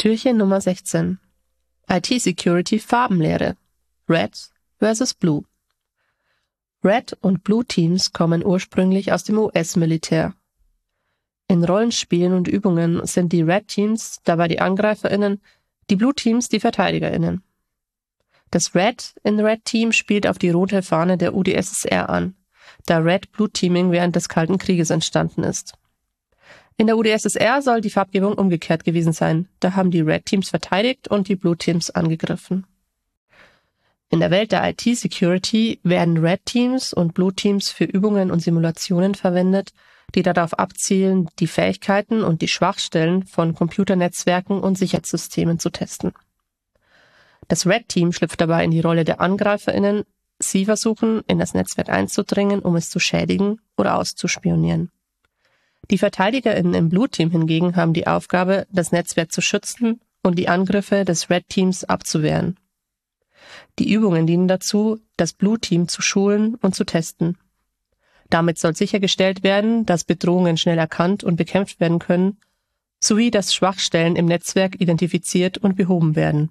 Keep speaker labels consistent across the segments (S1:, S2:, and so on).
S1: Türchen Nummer 16. IT-Security Farbenlehre. Red versus Blue. Red und Blue Teams kommen ursprünglich aus dem US-Militär. In Rollenspielen und Übungen sind die Red Teams dabei die AngreiferInnen, die Blue Teams die VerteidigerInnen. Das Red in Red Team spielt auf die rote Fahne der UdSSR an, da Red Blue Teaming während des Kalten Krieges entstanden ist. In der UdSSR soll die Farbgebung umgekehrt gewesen sein. Da haben die Red Teams verteidigt und die Blue Teams angegriffen. In der Welt der IT-Security werden Red Teams und Blue Teams für Übungen und Simulationen verwendet, die darauf abzielen, die Fähigkeiten und die Schwachstellen von Computernetzwerken und Sicherheitssystemen zu testen. Das Red Team schlüpft dabei in die Rolle der AngreiferInnen. Sie versuchen, in das Netzwerk einzudringen, um es zu schädigen oder auszuspionieren. Die VerteidigerInnen im Blue Team hingegen haben die Aufgabe, das Netzwerk zu schützen und die Angriffe des Red Teams abzuwehren. Die Übungen dienen dazu, das Blue Team zu schulen und zu testen. Damit soll sichergestellt werden, dass Bedrohungen schnell erkannt und bekämpft werden können, sowie dass Schwachstellen im Netzwerk identifiziert und behoben werden.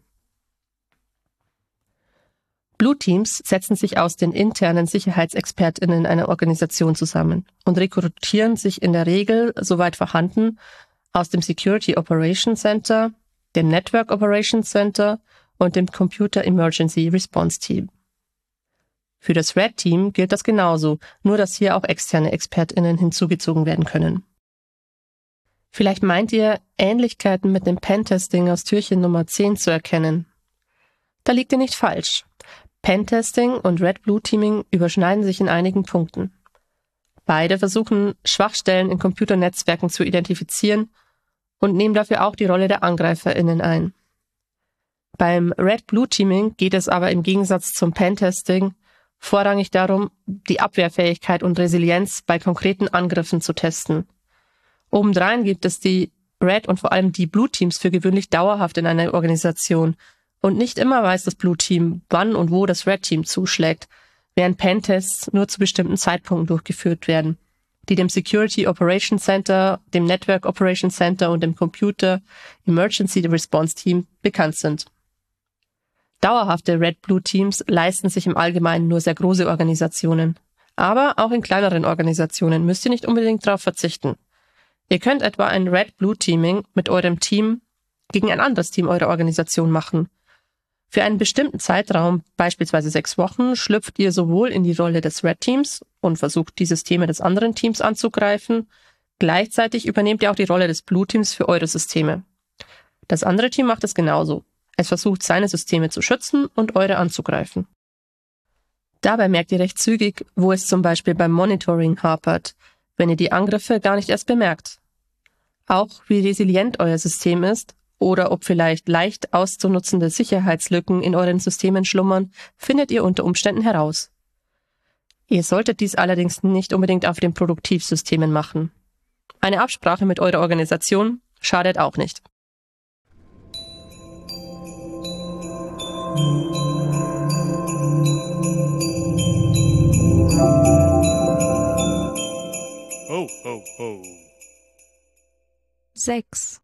S1: Blue Teams setzen sich aus den internen Sicherheitsexpertinnen einer Organisation zusammen und rekrutieren sich in der Regel, soweit vorhanden, aus dem Security Operations Center, dem Network Operations Center und dem Computer Emergency Response Team. Für das Red Team gilt das genauso, nur dass hier auch externe Expertinnen hinzugezogen werden können. Vielleicht meint ihr, Ähnlichkeiten mit dem Pentesting aus Türchen Nummer 10 zu erkennen. Da liegt ihr nicht falsch. Pentesting und Red Blue Teaming überschneiden sich in einigen Punkten. Beide versuchen, Schwachstellen in Computernetzwerken zu identifizieren und nehmen dafür auch die Rolle der AngreiferInnen ein. Beim Red Blue Teaming geht es aber im Gegensatz zum Pentesting vorrangig darum, die Abwehrfähigkeit und Resilienz bei konkreten Angriffen zu testen. Obendrein gibt es die Red und vor allem die Blue Teams für gewöhnlich dauerhaft in einer Organisation und nicht immer weiß das Blue Team, wann und wo das Red Team zuschlägt, während Pentests nur zu bestimmten Zeitpunkten durchgeführt werden, die dem Security Operations Center, dem Network Operations Center und dem Computer Emergency Response Team bekannt sind. Dauerhafte Red-Blue Teams leisten sich im Allgemeinen nur sehr große Organisationen. Aber auch in kleineren Organisationen müsst ihr nicht unbedingt darauf verzichten. Ihr könnt etwa ein Red-Blue Teaming mit eurem Team gegen ein anderes Team eurer Organisation machen für einen bestimmten Zeitraum, beispielsweise sechs Wochen, schlüpft ihr sowohl in die Rolle des Red Teams und versucht, die Systeme des anderen Teams anzugreifen, gleichzeitig übernehmt ihr auch die Rolle des Blue Teams für eure Systeme. Das andere Team macht es genauso. Es versucht, seine Systeme zu schützen und eure anzugreifen. Dabei merkt ihr recht zügig, wo es zum Beispiel beim Monitoring hapert, wenn ihr die Angriffe gar nicht erst bemerkt. Auch wie resilient euer System ist oder ob vielleicht leicht auszunutzende Sicherheitslücken in euren Systemen schlummern, findet ihr unter Umständen heraus. Ihr solltet dies allerdings nicht unbedingt auf den Produktivsystemen machen. Eine Absprache mit eurer Organisation schadet auch nicht.
S2: Ho, ho, ho.
S3: 6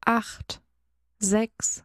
S3: acht, sechs,